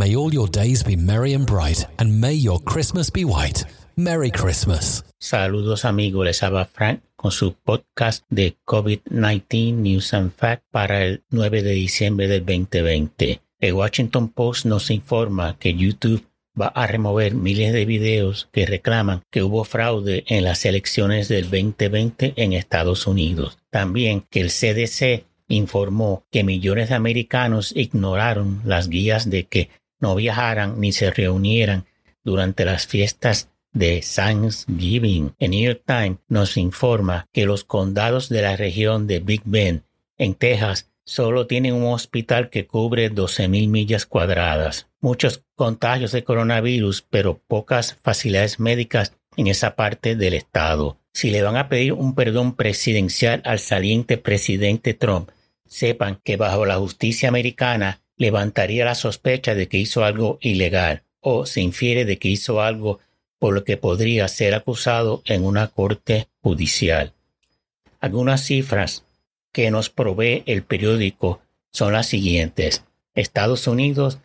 May all your days be merry and bright, and may your Christmas be white. Merry Christmas. Saludos amigos, les habla Frank con su podcast de COVID-19 News and Fact para el 9 de diciembre del 2020. El Washington Post nos informa que YouTube va a remover miles de videos que reclaman que hubo fraude en las elecciones del 2020 en Estados Unidos. También que el CDC informó que millones de americanos ignoraron las guías de que no viajaran ni se reunieran durante las fiestas de Thanksgiving. El New York Times nos informa que los condados de la región de Big Bend, en Texas, solo tienen un hospital que cubre 12.000 millas cuadradas. Muchos contagios de coronavirus, pero pocas facilidades médicas en esa parte del estado. Si le van a pedir un perdón presidencial al saliente presidente Trump, sepan que bajo la justicia americana levantaría la sospecha de que hizo algo ilegal o se infiere de que hizo algo por lo que podría ser acusado en una corte judicial. Algunas cifras que nos provee el periódico son las siguientes. Estados Unidos,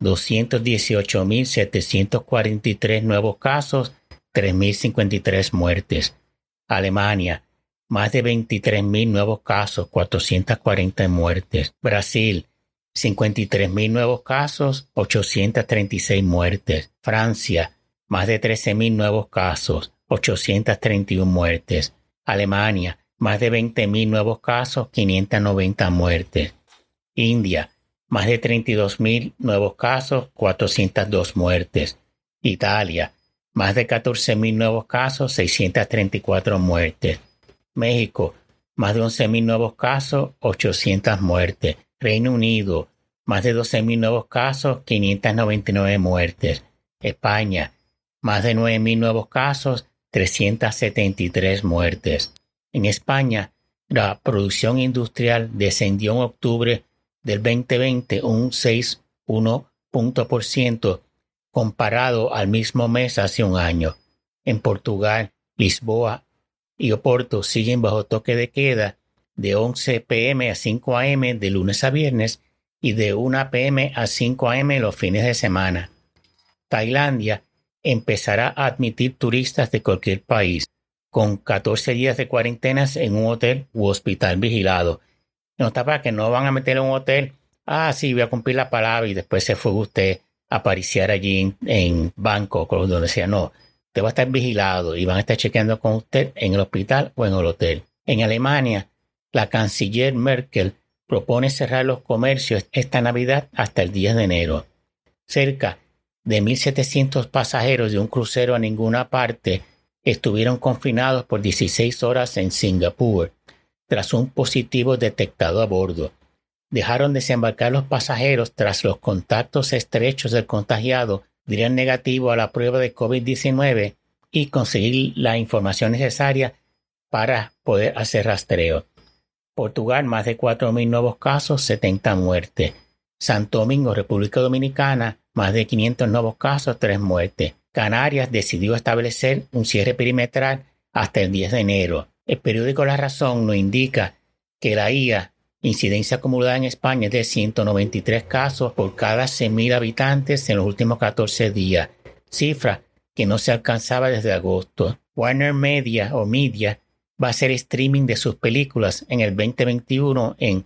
218.743 nuevos casos, 3.053 muertes. Alemania, más de 23.000 nuevos casos, 440 muertes. Brasil, 53.000 nuevos casos, 836 muertes. Francia, más de 13.000 nuevos casos, 831 muertes. Alemania, más de 20.000 nuevos casos, 590 muertes. India, más de 32.000 nuevos casos, 402 muertes. Italia, más de 14.000 nuevos casos, 634 muertes. México, más de 11.000 nuevos casos, 800 muertes. Reino Unido, más de 12.000 nuevos casos, 599 muertes. España, más de 9.000 nuevos casos, 373 muertes. En España, la producción industrial descendió en octubre del 2020 un 6,1 punto por ciento comparado al mismo mes hace un año. En Portugal, Lisboa y Oporto siguen bajo toque de queda de 11 pm a 5 am de lunes a viernes y de 1 pm a 5 am los fines de semana. Tailandia empezará a admitir turistas de cualquier país, con 14 días de cuarentenas en un hotel u hospital vigilado. No está para que no van a meter en un hotel, ah, sí, voy a cumplir la palabra y después se fue usted a pariciar allí en, en Bangkok donde sea. No, usted va a estar vigilado y van a estar chequeando con usted en el hospital o en el hotel. En Alemania, la canciller Merkel propone cerrar los comercios esta Navidad hasta el 10 de enero. Cerca de 1.700 pasajeros de un crucero a ninguna parte estuvieron confinados por 16 horas en Singapur tras un positivo detectado a bordo. Dejaron desembarcar los pasajeros tras los contactos estrechos del contagiado dieran negativo a la prueba de COVID-19 y conseguir la información necesaria para poder hacer rastreo. Portugal, más de 4.000 nuevos casos, 70 muertes. Santo Domingo, República Dominicana, más de 500 nuevos casos, 3 muertes. Canarias decidió establecer un cierre perimetral hasta el 10 de enero. El periódico La Razón nos indica que la IA, incidencia acumulada en España, es de 193 casos por cada 100.000 habitantes en los últimos 14 días, cifra que no se alcanzaba desde agosto. Warner Media o Media va a hacer streaming de sus películas en el 2021 en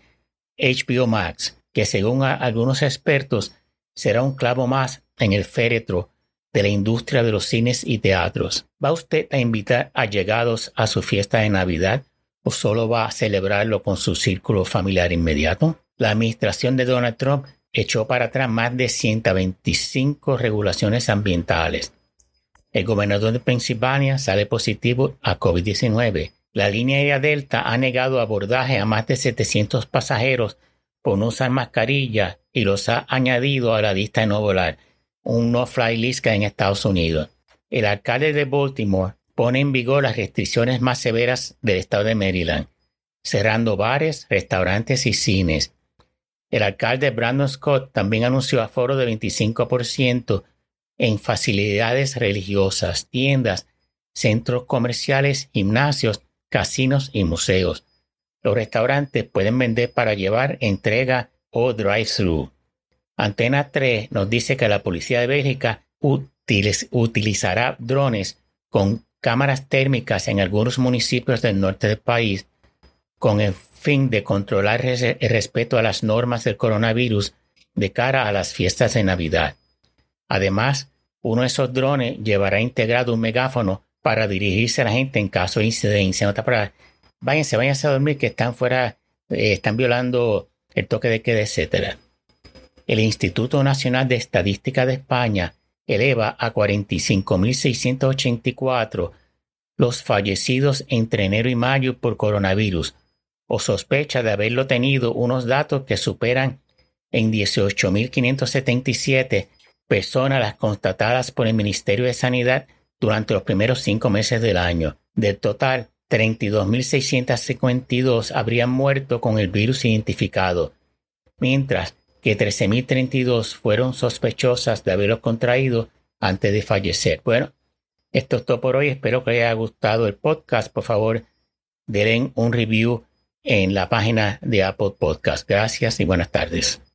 HBO Max, que según algunos expertos será un clavo más en el féretro de la industria de los cines y teatros. ¿Va usted a invitar a llegados a su fiesta de Navidad o solo va a celebrarlo con su círculo familiar inmediato? La administración de Donald Trump echó para atrás más de 125 regulaciones ambientales. El gobernador de Pensilvania sale positivo a COVID-19. La línea aérea Delta ha negado abordaje a más de 700 pasajeros por no usar mascarilla y los ha añadido a la lista de no volar, un no-fly list en Estados Unidos. El alcalde de Baltimore pone en vigor las restricciones más severas del estado de Maryland, cerrando bares, restaurantes y cines. El alcalde Brandon Scott también anunció aforo de 25% en facilidades religiosas, tiendas, centros comerciales, gimnasios, casinos y museos. Los restaurantes pueden vender para llevar, entrega o drive-thru. Antena 3 nos dice que la policía de Bélgica utilizará drones con cámaras térmicas en algunos municipios del norte del país con el fin de controlar el respeto a las normas del coronavirus de cara a las fiestas de Navidad. Además, uno de esos drones llevará integrado un megáfono para dirigirse a la gente en caso de incidencia. Nota para, váyanse, váyanse a dormir que están fuera, eh, están violando el toque de queda, etc. El Instituto Nacional de Estadística de España eleva a 45.684 los fallecidos entre enero y mayo por coronavirus, o sospecha de haberlo tenido unos datos que superan en 18.577 personas las constatadas por el Ministerio de Sanidad durante los primeros cinco meses del año. Del total, 32.652 habrían muerto con el virus identificado, mientras que 13.032 fueron sospechosas de haberlo contraído antes de fallecer. Bueno, esto es todo por hoy. Espero que les haya gustado el podcast. Por favor, den un review en la página de Apple Podcast. Gracias y buenas tardes.